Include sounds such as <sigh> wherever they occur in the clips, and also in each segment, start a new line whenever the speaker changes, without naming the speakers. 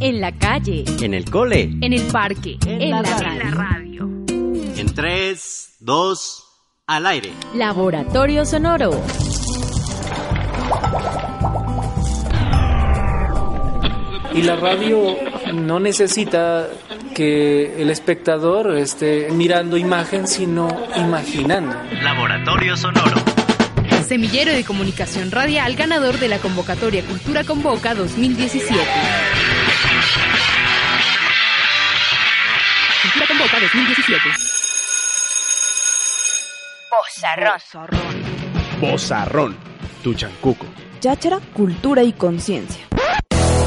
En la calle.
En el cole.
En el parque. En, la, radio.
En 3, 2, al aire.
Laboratorio Sonoro.
Y la radio no necesita que el espectador esté mirando imagen, sino imaginando.
Laboratorio Sonoro.
Semillero de Comunicación Radial, ganador de la convocatoria Cultura Convoca 2017. Cultura Convoca 2017.
Bozarrón.
Bozarrón, tu chancuco.
Cháchara, cultura y conciencia.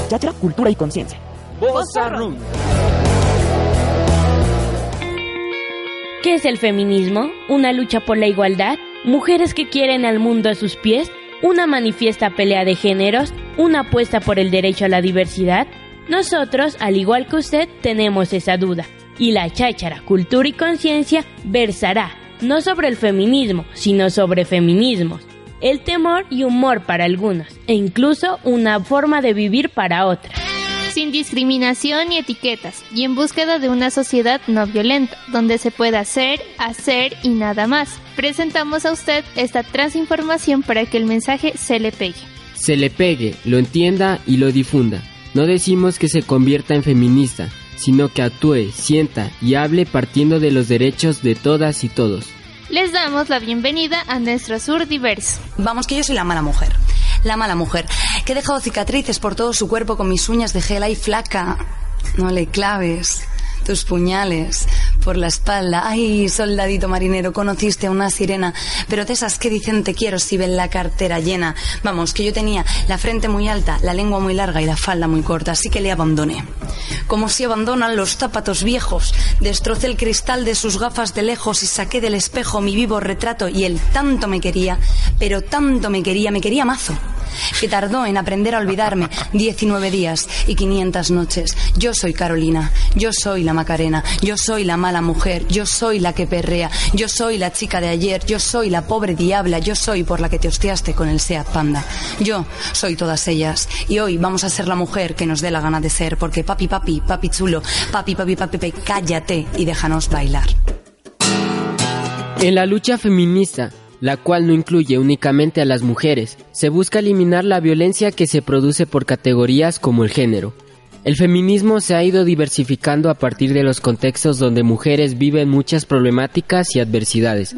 Cháchara, cultura y conciencia.
Bozarrón.
¿Qué es el feminismo? ¿Una lucha por la igualdad? ¿Mujeres que quieren al mundo a sus pies? ¿Una manifiesta pelea de géneros? ¿Una apuesta por el derecho a la diversidad? Nosotros, al igual que usted, tenemos esa duda. Y la cháchara, cultura y conciencia versará, no sobre el feminismo, sino sobre feminismos. El temor y humor para algunos, e incluso una forma de vivir para otras
sin discriminación ni etiquetas, y en búsqueda de una sociedad no violenta, donde se pueda hacer, hacer y nada más. Presentamos a usted esta transinformación para que el mensaje se le pegue.
Se le pegue, lo entienda y lo difunda. No decimos que se convierta en feminista, sino que actúe, sienta y hable partiendo de los derechos de todas y todos.
Les damos la bienvenida a nuestro sur diverso.
Vamos que yo soy la mala mujer la mala mujer, que he dejado cicatrices por todo su cuerpo con mis uñas de gel y flaca. No le claves tus puñales por la espalda. Ay, soldadito marinero, conociste a una sirena, pero de esas que dicen te quiero si ven la cartera llena. Vamos, que yo tenía la frente muy alta, la lengua muy larga y la falda muy corta, así que le abandoné. Como si abandonan los zapatos viejos, destrocé el cristal de sus gafas de lejos y saqué del espejo mi vivo retrato y él tanto me quería, pero tanto me quería, me quería mazo que tardó en aprender a olvidarme 19 días y 500 noches. Yo soy Carolina, yo soy la Macarena, yo soy la mala mujer, yo soy la que perrea, yo soy la chica de ayer, yo soy la pobre diabla, yo soy por la que te hostiaste con el Seat Panda. Yo soy todas ellas y hoy vamos a ser la mujer que nos dé la gana de ser porque papi, papi, papi chulo, papi, papi, papi, papi cállate y déjanos bailar.
En la lucha feminista la cual no incluye únicamente a las mujeres. Se busca eliminar la violencia que se produce por categorías como el género. El feminismo se ha ido diversificando a partir de los contextos donde mujeres viven muchas problemáticas y adversidades.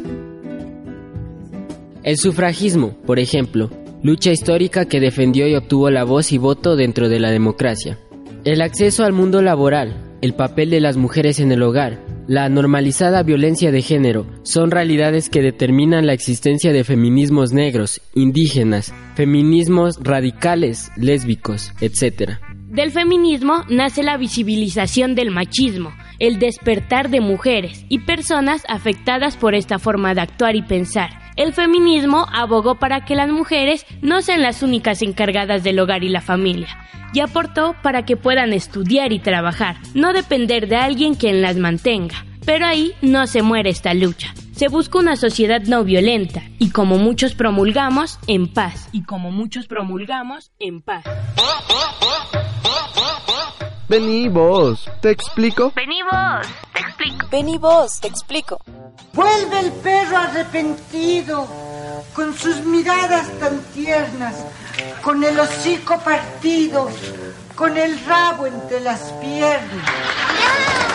El sufragismo, por ejemplo, lucha histórica que defendió y obtuvo la voz y voto dentro de la democracia. El acceso al mundo laboral, el papel de las mujeres en el hogar, la normalizada violencia de género son realidades que determinan la existencia de feminismos negros, indígenas, feminismos radicales, lésbicos, etc.
Del feminismo nace la visibilización del machismo, el despertar de mujeres y personas afectadas por esta forma de actuar y pensar. El feminismo abogó para que las mujeres no sean las únicas encargadas del hogar y la familia, y aportó para que puedan estudiar y trabajar, no depender de alguien quien las mantenga. Pero ahí no se muere esta lucha. Se busca una sociedad no violenta y como muchos promulgamos, en paz. Y como muchos promulgamos, en paz.
Vení vos, te explico.
Vení vos, te explico.
Vení vos, te explico.
Vuelve el perro arrepentido, con sus miradas tan tiernas, con el hocico partido, con el rabo entre las piernas.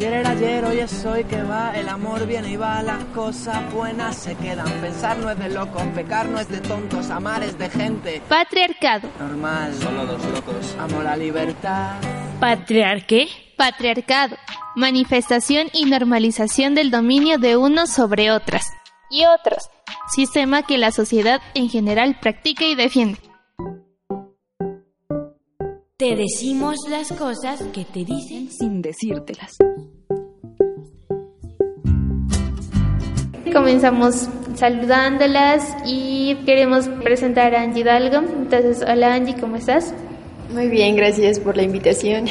Ayer era ayer, hoy es hoy que va, el amor viene y va, las cosas buenas se quedan. Pensar no es de locos, pecar no es de tontos, amar es de gente.
Patriarcado.
Normal. Solo los locos. Amo la libertad.
¿Patriarqué?
Patriarcado. Manifestación y normalización del dominio de unos sobre otras. Y otros. Sistema que la sociedad en general practica y defiende.
Te decimos las cosas que te dicen
sin decírtelas.
Comenzamos saludándolas y queremos presentar a Angie Hidalgo. Entonces, hola Angie, ¿cómo estás?
Muy bien, gracias por la invitación.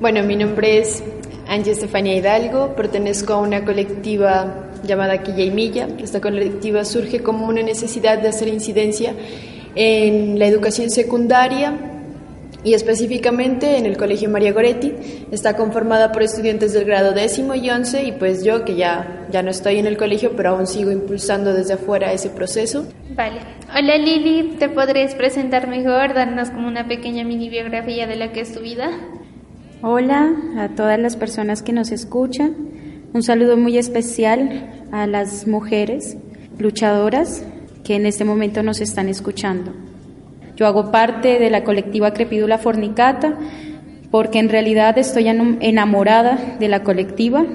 Bueno, mi nombre es Angie Estefania Hidalgo, pertenezco a una colectiva llamada Quilla y Milla. Esta colectiva surge como una necesidad de hacer incidencia en la educación secundaria y específicamente en el Colegio María Goretti. Está conformada por estudiantes del grado décimo y once y pues yo que ya, ya no estoy en el colegio pero aún sigo impulsando desde afuera ese proceso.
Vale. Hola Lili, ¿te podrías presentar mejor, darnos como una pequeña mini biografía de la que es tu vida?
Hola a todas las personas que nos escuchan. Un saludo muy especial a las mujeres luchadoras que en este momento nos están escuchando. Yo hago parte de la colectiva Crepídula Fornicata porque en realidad estoy enamorada de la colectiva,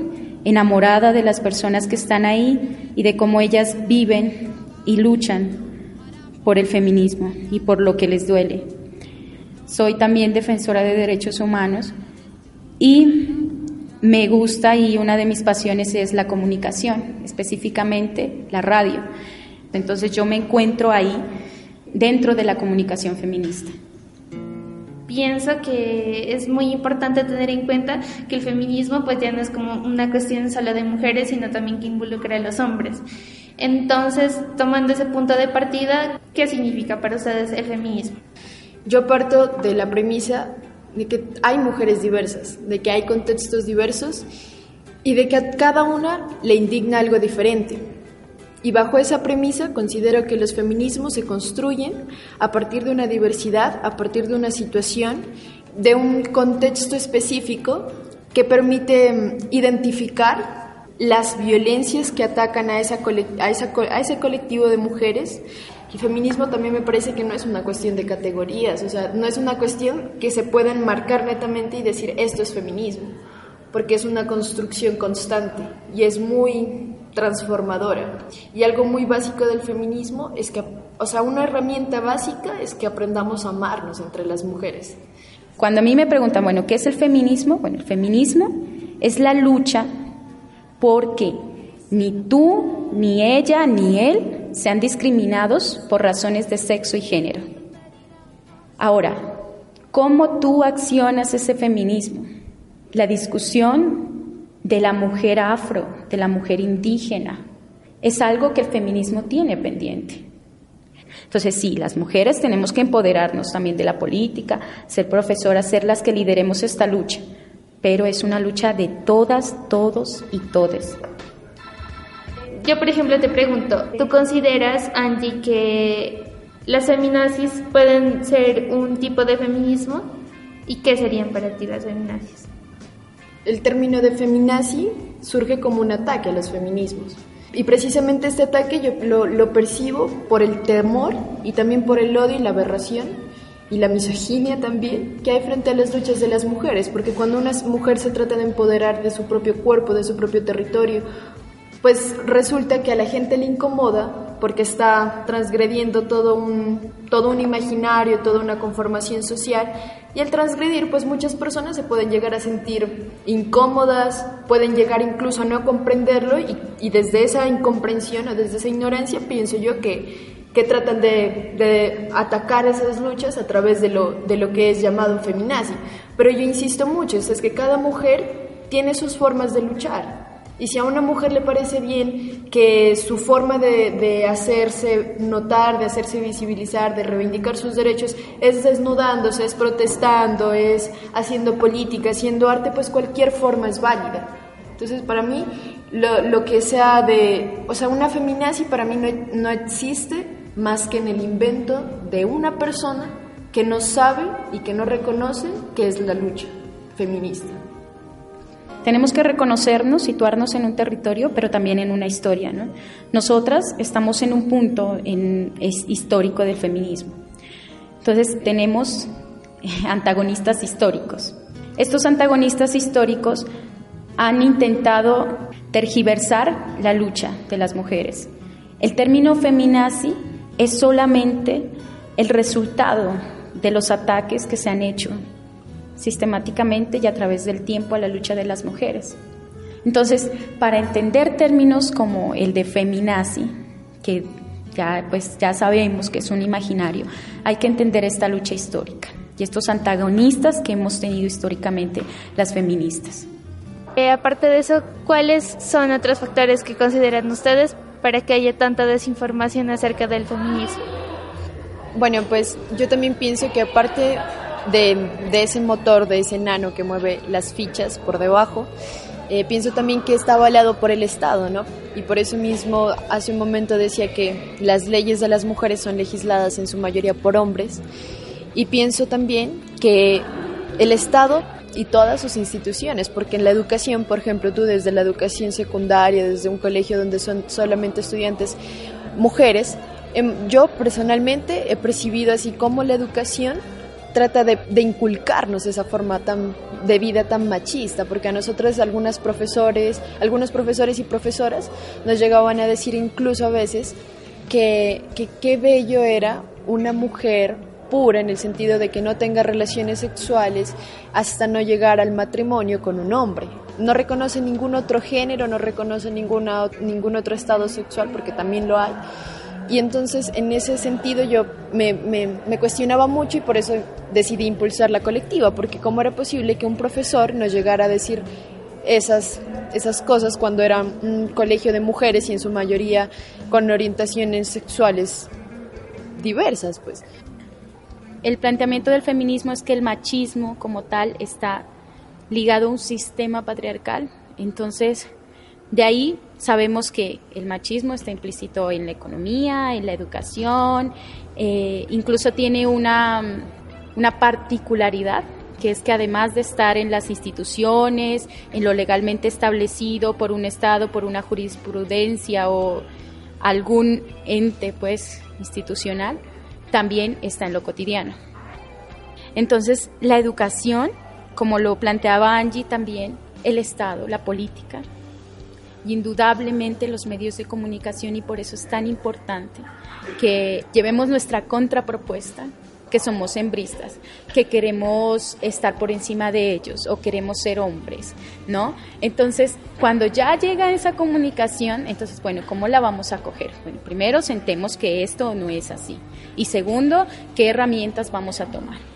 enamorada de las personas que están ahí y de cómo ellas viven y luchan por el feminismo y por lo que les duele. Soy también defensora de derechos humanos y me gusta y una de mis pasiones es la comunicación, específicamente la radio. Entonces yo me encuentro ahí dentro de la comunicación feminista.
Pienso que es muy importante tener en cuenta que el feminismo pues ya no es como una cuestión solo de mujeres, sino también que involucra a los hombres. Entonces, tomando ese punto de partida, ¿qué significa para ustedes el feminismo?
Yo parto de la premisa de que hay mujeres diversas, de que hay contextos diversos y de que a cada una le indigna algo diferente. Y bajo esa premisa considero que los feminismos se construyen a partir de una diversidad, a partir de una situación, de un contexto específico que permite mm, identificar las violencias que atacan a, esa, a, a ese colectivo de mujeres. Y feminismo también me parece que no es una cuestión de categorías, o sea, no es una cuestión que se pueda enmarcar netamente y decir esto es feminismo, porque es una construcción constante y es muy transformadora. Y algo muy básico del feminismo es que, o sea, una herramienta básica es que aprendamos a amarnos entre las mujeres.
Cuando a mí me preguntan, bueno, ¿qué es el feminismo? Bueno, el feminismo es la lucha porque ni tú, ni ella, ni él sean discriminados por razones de sexo y género. Ahora, ¿cómo tú accionas ese feminismo? La discusión de la mujer afro, de la mujer indígena. Es algo que el feminismo tiene pendiente. Entonces sí, las mujeres tenemos que empoderarnos también de la política, ser profesoras, ser las que lideremos esta lucha, pero es una lucha de todas, todos y todes.
Yo, por ejemplo, te pregunto, ¿tú consideras, Angie, que las feminazis pueden ser un tipo de feminismo? ¿Y qué serían para ti las feminazis?
El término de feminazi surge como un ataque a los feminismos. Y precisamente este ataque yo lo, percibo por el temor y también por el odio y la aberración y la misoginia también que hay frente a las luchas de las mujeres, porque cuando una mujer se trata de empoderar de su propio cuerpo, de su propio territorio, pues resulta que a la gente le incomoda porque está transgrediendo todo un, todo un imaginario, toda una conformación social y al transgredir pues muchas personas se pueden llegar a sentir incómodas, pueden llegar incluso a no comprenderlo y, desde esa incomprensión o desde esa ignorancia pienso yo que, que tratan de, de, atacar esas luchas a través de lo, de lo que es llamado feminazi. Pero yo insisto mucho, es que cada mujer tiene sus formas de luchar y si a una mujer le parece bien que su forma de, hacerse notar, de hacerse visibilizar, de reivindicar sus derechos es desnudándose, es protestando, es haciendo política, haciendo arte, pues cualquier forma es válida. Entonces, para mí, lo, que sea de, o sea, una feminazi para mí no, no existe más que en el invento de una persona que no sabe y que no reconoce que es la lucha feminista.
Tenemos que reconocernos, situarnos en un territorio, pero también en una historia. Nosotras estamos en un punto histórico del feminismo. Entonces tenemos <laughs> antagonistas históricos. Estos antagonistas históricos han intentado tergiversar la lucha de las mujeres. El término feminazi es solamente el resultado de los ataques que se han hecho sistemáticamente y a través del tiempo a la lucha de las mujeres. Entonces, para entender términos como el de feminazi, que ya, pues, ya sabemos que es un imaginario, hay que entender esta lucha histórica y estos antagonistas que hemos tenido históricamente las feministas.
Eh, aparte de eso, ¿cuáles son otros factores que consideran ustedes para que haya tanta desinformación acerca del feminismo?
Bueno, pues yo también pienso que aparte de, ese motor, de ese nano que mueve las fichas por debajo, eh, pienso también que está avalado por el Estado, ¿no? Y por eso mismo hace un momento decía que las leyes de las mujeres son legisladas en su mayoría por hombres. Y pienso también que el Estado y todas sus instituciones, porque en la educación, por ejemplo, tú desde la educación secundaria, desde un colegio donde son solamente estudiantes mujeres, em, yo personalmente he percibido así como la educación trata de, inculcarnos esa forma tan de vida tan machista, porque a nosotros algunas profesores, algunos profesores y profesoras nos llegaban a decir incluso a veces que qué bello era una mujer pura en el sentido de que no tenga relaciones sexuales hasta no llegar al matrimonio con un hombre. No reconoce ningún otro género, no reconoce ninguna, ningún otro estado sexual porque también lo hay. Y entonces en ese sentido yo me, me, cuestionaba mucho y por eso decidí impulsar la colectiva, porque cómo era posible que un profesor nos llegara a decir esas, esas cosas cuando era un colegio de mujeres y en su mayoría con orientaciones sexuales diversas, pues.
El planteamiento del feminismo es que el machismo como tal está ligado a un sistema patriarcal. Entonces, de ahí sabemos que el machismo está implícito en la economía, en la educación, eh, incluso tiene una, una particularidad que es que además de estar en las instituciones, en lo legalmente establecido por un Estado, por una jurisprudencia o algún ente pues institucional, también está en lo cotidiano. Entonces, la educación, como lo planteaba Angie también, el Estado, la política, indudablemente los medios de comunicación y por eso es tan importante que llevemos nuestra contrapropuesta que somos hembristas, que queremos estar por encima de ellos o queremos ser hombres, ¿no? Entonces, cuando ya llega esa comunicación, entonces, bueno, ¿cómo la vamos a coger? Bueno, primero sentemos que esto no es así. Y segundo, ¿qué herramientas vamos a tomar?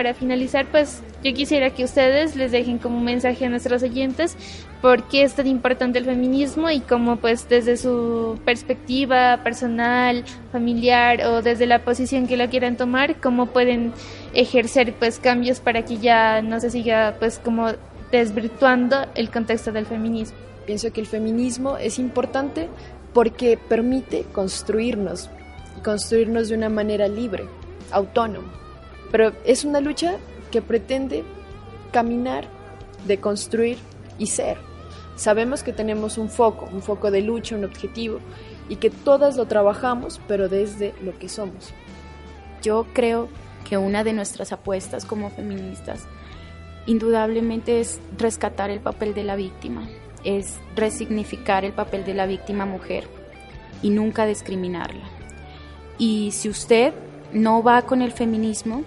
Para finalizar, pues yo quisiera que ustedes les dejen como un mensaje a nuestros oyentes por qué es tan importante el feminismo y cómo pues desde su perspectiva personal, familiar o desde la posición que la quieran tomar, cómo pueden ejercer pues cambios para que ya no se siga pues como desvirtuando el contexto del feminismo.
Pienso que el feminismo es importante porque permite construirnos, construirnos de una manera libre, autónoma. Pero es una lucha que pretende caminar, de construir y ser. Sabemos que tenemos un foco, un foco de lucha, un objetivo, y que todas lo trabajamos, pero desde lo que somos.
Yo creo que una de nuestras apuestas como feministas indudablemente es rescatar el papel de la víctima, es resignificar el papel de la víctima mujer y nunca discriminarla. Y si usted no va con el feminismo,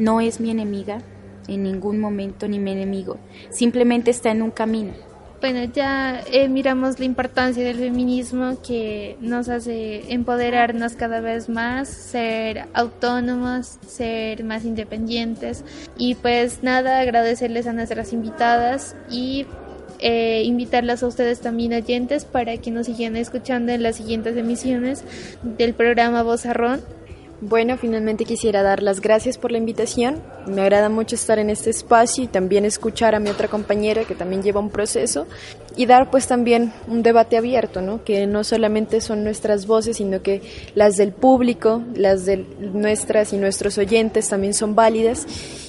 no es mi enemiga, en ningún momento ni mi enemigo, simplemente está en un camino.
Bueno, ya eh, miramos la importancia del feminismo que nos hace empoderarnos cada vez más, ser autónomos, ser más independientes. Y pues nada, agradecerles a nuestras invitadas y eh, invitarlas a ustedes también oyentes para que nos sigan escuchando en las siguientes emisiones del programa Voz Arrón
bueno, finalmente quisiera dar las gracias por la invitación. Me agrada mucho estar en este espacio y también escuchar a mi otra compañera que también lleva un proceso y dar pues también un debate abierto, ¿no? Que no solamente son nuestras voces, sino que las del público, las de nuestras y nuestros oyentes también son válidas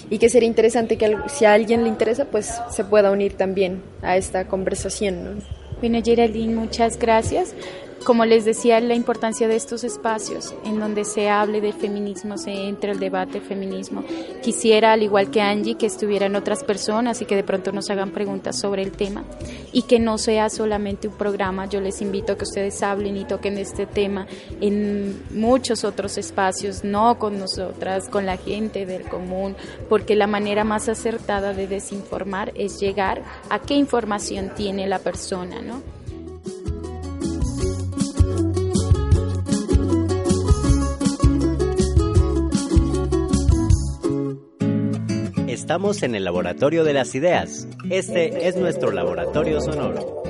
y que sería interesante que si a alguien le interesa pues se pueda unir también a esta conversación, ¿no?
Bueno, Geraldine, muchas gracias. Como les decía, la importancia de estos espacios en donde se hable de feminismo, se entre el debate feminismo. Quisiera, al igual que Angie, que estuvieran otras personas y que de pronto nos hagan preguntas sobre el tema y que no sea solamente un programa. Yo les invito a que ustedes hablen y toquen este tema en muchos otros espacios, no con nosotras, con la gente del común, porque la manera más acertada de desinformar es llegar a qué información tiene la persona, ¿no?
Estamos en el Laboratorio de las Ideas. Este es nuestro laboratorio sonoro.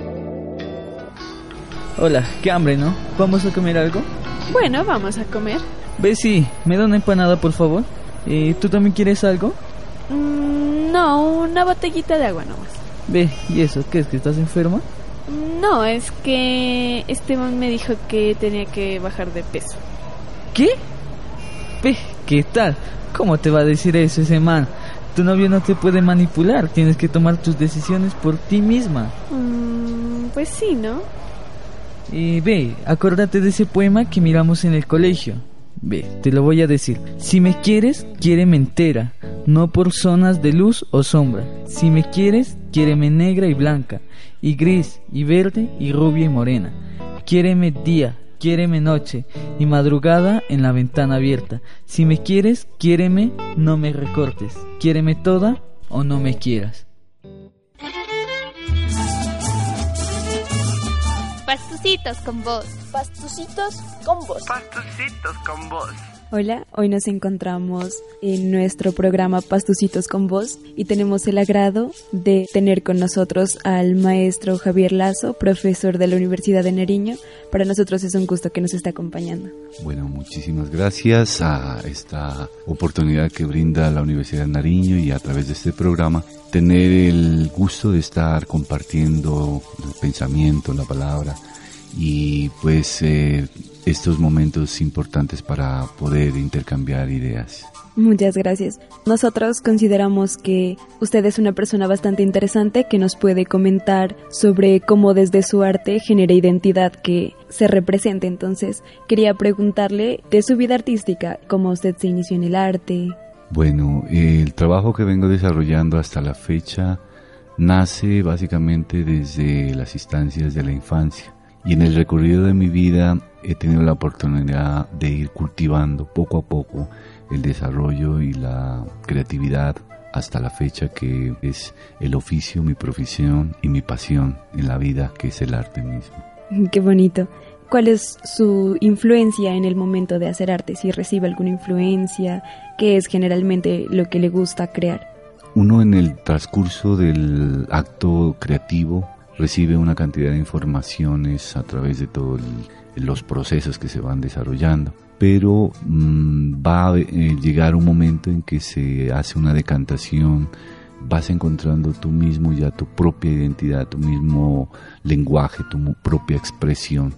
Hola, qué hambre, ¿no? ¿Vamos a comer algo?
Bueno, vamos a comer.
Ve, sí, me da una empanada, por favor. ¿Y ¿Tú también quieres algo?
Mm, no, una botellita de agua nomás.
Ve, ¿y eso? ¿Qué es que estás enferma?
No, es que Esteban me dijo que tenía que bajar de peso.
¿Qué? Ve, ¿qué tal? ¿Cómo te va a decir eso ese man? Tu novio no te puede manipular, tienes que tomar tus decisiones por ti misma.
Mm, pues sí, ¿no?
Y ve, acuérdate de ese poema que miramos en el colegio. Ve, te lo voy a decir. Si me quieres, quiéreme entera, no por zonas de luz o sombra. Si me quieres, quiéreme negra y blanca, y gris, y verde, y rubia y morena. Quiéreme día, quiéreme noche y madrugada en la ventana abierta. Si me quieres, quiéreme, no me recortes. Quiéreme toda o no me quieras.
Pastucitos con vos.
Pastucitos con vos.
Pastucitos con vos.
Hola, hoy nos encontramos en nuestro programa Pastucitos con Voz y tenemos el agrado de tener con nosotros al maestro Javier Lazo, profesor de la Universidad de Nariño. Para nosotros es un gusto que nos esté acompañando.
Bueno, muchísimas gracias a esta oportunidad que brinda la Universidad de Nariño y a través de este programa tener el gusto de estar compartiendo el pensamiento, la palabra y pues eh, estos momentos importantes para poder intercambiar ideas.
Muchas gracias. Nosotros consideramos que usted es una persona bastante interesante que nos puede comentar sobre cómo desde su arte genera identidad que se represente. Entonces, quería preguntarle de su vida artística, cómo usted se inició en el arte.
Bueno, el trabajo que vengo desarrollando hasta la fecha nace básicamente desde las instancias de la infancia. Y en el recorrido de mi vida he tenido la oportunidad de ir cultivando poco a poco el desarrollo y la creatividad hasta la fecha que es el oficio, mi profesión y mi pasión en la vida, que es el arte mismo. <laughs>
Qué bonito. ¿Cuál es su influencia en el momento de hacer arte? Si recibe alguna influencia, ¿qué es generalmente lo que le gusta crear?
Uno en el transcurso del acto creativo recibe una cantidad de informaciones a través de todos los procesos que se van desarrollando. Pero mm, va a eh, llegar un momento en que se hace una decantación, vas encontrando tú mismo ya tu propia identidad, tu mismo lenguaje, tu propia expresión.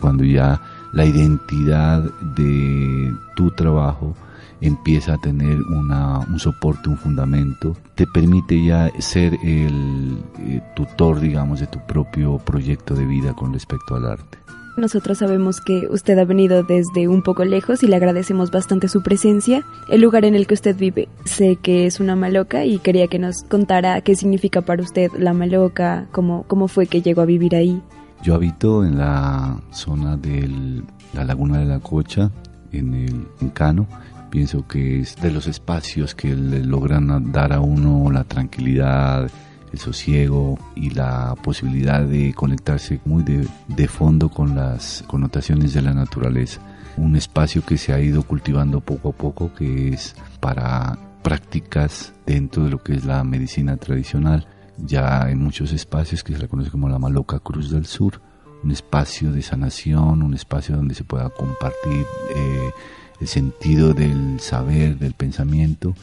Cuando ya la identidad de tu trabajo empieza a tener una, un soporte, un fundamento, te permite ya ser el eh, tutor, digamos, de tu propio proyecto de vida con respecto al arte.
Nosotros sabemos que usted ha venido desde un poco lejos y le agradecemos bastante su presencia. El lugar en el que usted vive, sé que es una maloca y quería que nos contara qué significa para usted la maloca, cómo, cómo fue que llegó a vivir ahí.
Yo habito en la zona de la laguna de la Cocha, en el Encano, pienso que es de los espacios que le logran dar a uno la tranquilidad, el sosiego y la posibilidad de conectarse muy de, de, fondo con las connotaciones de la naturaleza. Un espacio que se ha ido cultivando poco a poco, que es para prácticas dentro de lo que es la medicina tradicional. Ya en muchos espacios que se le conoce como la Maloca Cruz del Sur, un espacio de sanación, un espacio donde se pueda compartir eh, el sentido del saber, del pensamiento,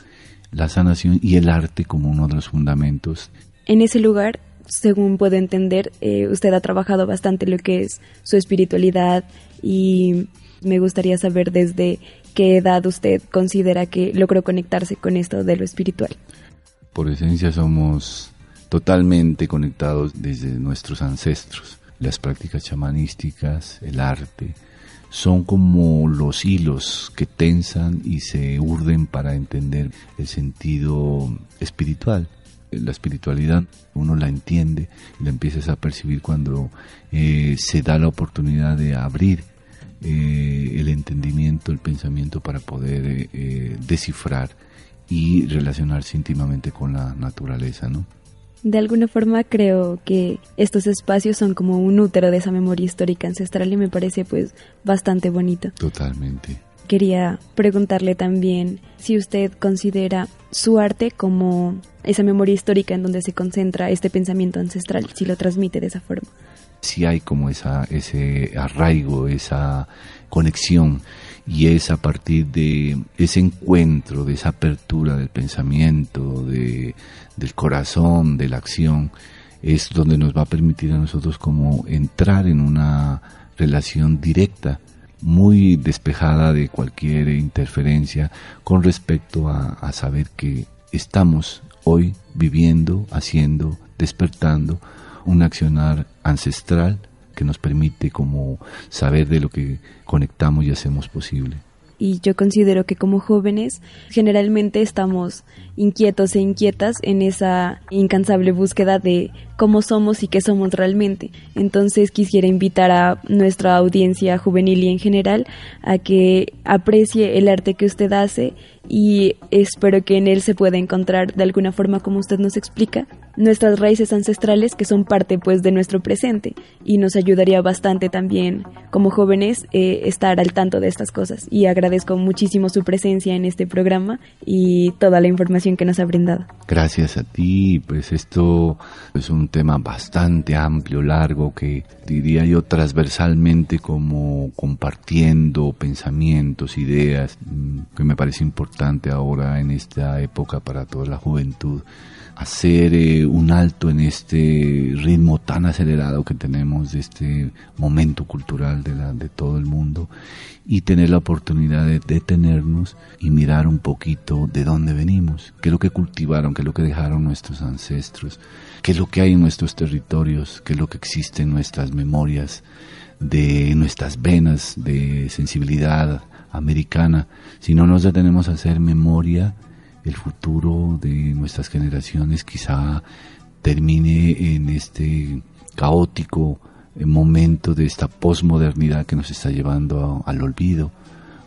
la sanación y el arte como uno de los fundamentos.
En ese lugar, según puedo entender, eh, usted ha trabajado bastante lo que es su espiritualidad y me gustaría saber desde qué edad usted considera que logró conectarse con esto de lo espiritual.
Por esencia somos totalmente conectados desde nuestros ancestros las prácticas chamanísticas, el arte, son como los hilos que tensan y se urden para entender el sentido espiritual. La espiritualidad uno la entiende y la empiezas a percibir cuando eh, se da la oportunidad de abrir eh, el entendimiento, el pensamiento para poder eh, descifrar y relacionarse íntimamente con la naturaleza, ¿no?
De alguna forma creo que estos espacios son como un útero de esa memoria histórica ancestral y me parece pues bastante bonito.
Totalmente.
Quería preguntarle también si usted considera su arte como esa memoria histórica en donde se concentra este pensamiento ancestral, si lo transmite de esa forma.
Si hay como esa, ese arraigo, esa conexión y es a partir de ese encuentro, de esa apertura del pensamiento, de, del corazón, de la acción, es donde nos va a permitir a nosotros como entrar en una relación directa, muy despejada de cualquier interferencia con respecto a, a saber que estamos hoy viviendo, haciendo, despertando un accionar ancestral que nos permite como saber de lo que conectamos y hacemos posible.
Y yo considero que como jóvenes generalmente estamos inquietos e inquietas en esa incansable búsqueda de cómo somos y qué somos realmente. Entonces quisiera invitar a nuestra audiencia juvenil y en general a que aprecie el arte que usted hace y espero que en él se pueda encontrar de alguna forma como usted nos explica nuestras raíces ancestrales que son parte pues de nuestro presente y nos ayudaría bastante también como jóvenes eh, estar al tanto de estas cosas y agradezco muchísimo su presencia en este programa y toda la información que nos ha brindado.
Gracias a ti, pues esto es un tema bastante amplio, largo que diría yo transversalmente como compartiendo pensamientos, ideas, mm, que me parece importante ahora en esta época para toda la juventud hacer eh, un alto en este ritmo tan acelerado que tenemos de este momento cultural de, de todo el mundo y tener la oportunidad de detenernos y mirar un poquito de dónde venimos, qué es lo que cultivaron, qué es lo que dejaron nuestros ancestros, qué es lo que hay en nuestros territorios, qué es lo que existe en nuestras memorias, de nuestras venas de sensibilidad americana. Si no nos detenemos a hacer memoria, el futuro de nuestras generaciones quizá termine en este caótico momento de esta posmodernidad que nos está llevando al olvido.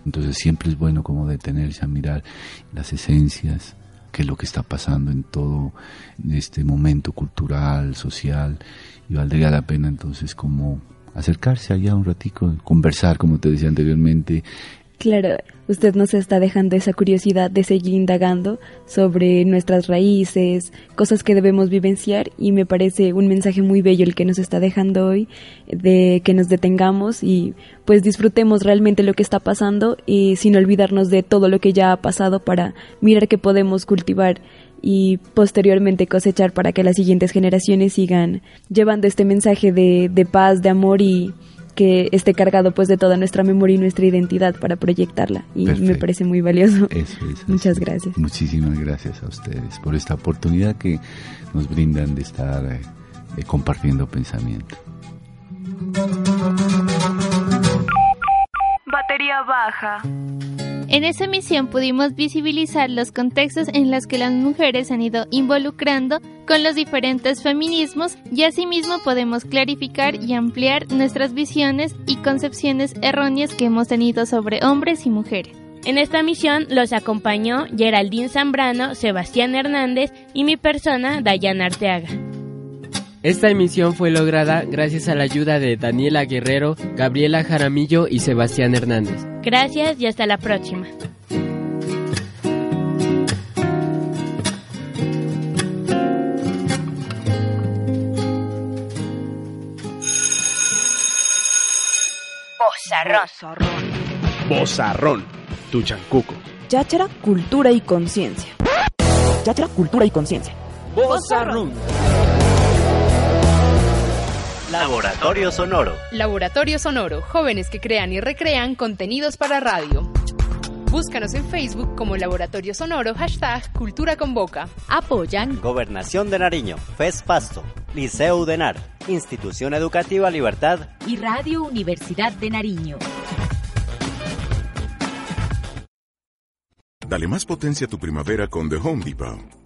Entonces siempre es bueno como detenerse a mirar las esencias, qué es lo que está pasando en todo este momento cultural, social, y valdría la pena entonces como acercarse allá un ratico, conversar, como te decía anteriormente,
Claro, usted nos está dejando esa curiosidad de seguir indagando sobre nuestras raíces, cosas que debemos vivenciar y me parece un mensaje muy bello el que nos está dejando hoy de que nos detengamos y pues disfrutemos realmente lo que está pasando y sin olvidarnos de todo lo que ya ha pasado para mirar qué podemos cultivar y posteriormente cosechar para que las siguientes generaciones sigan llevando este mensaje de, de paz, de amor y que esté cargado pues de toda nuestra memoria y nuestra identidad para proyectarla y me parece muy valioso. Muchas gracias.
Muchísimas gracias a ustedes por esta oportunidad que nos brindan de estar eh, compartiendo pensamiento.
Batería baja.
En esa emisión pudimos visibilizar los contextos en los que las mujeres han ido involucrando con los diferentes feminismos y asimismo podemos clarificar y ampliar nuestras visiones y concepciones erróneas que hemos tenido sobre hombres y mujeres.
En esta misión los acompañó Geraldine Zambrano, Sebastián Hernández y mi persona, Dayana Arteaga.
Esta emisión fue lograda gracias a la ayuda de Daniela Guerrero, Gabriela Jaramillo y Sebastián Hernández.
Gracias y hasta la próxima.
Bozarrón.
Bozarrón, tu chancuco.
Cháchara, cultura y conciencia. Cháchara, cultura y conciencia.
Bozarrón. Laboratorio Sonoro.
Laboratorio Sonoro, jóvenes que crean y recrean contenidos para radio. Búscanos en Facebook como Laboratorio Sonoro, hashtag Cultura Convoca. Apoyan
Gobernación de Nariño, FES Pasto, Liceo Udenar, Institución Educativa Libertad
y Radio Universidad de Nariño.
Dale más potencia a tu primavera con The Home Depot.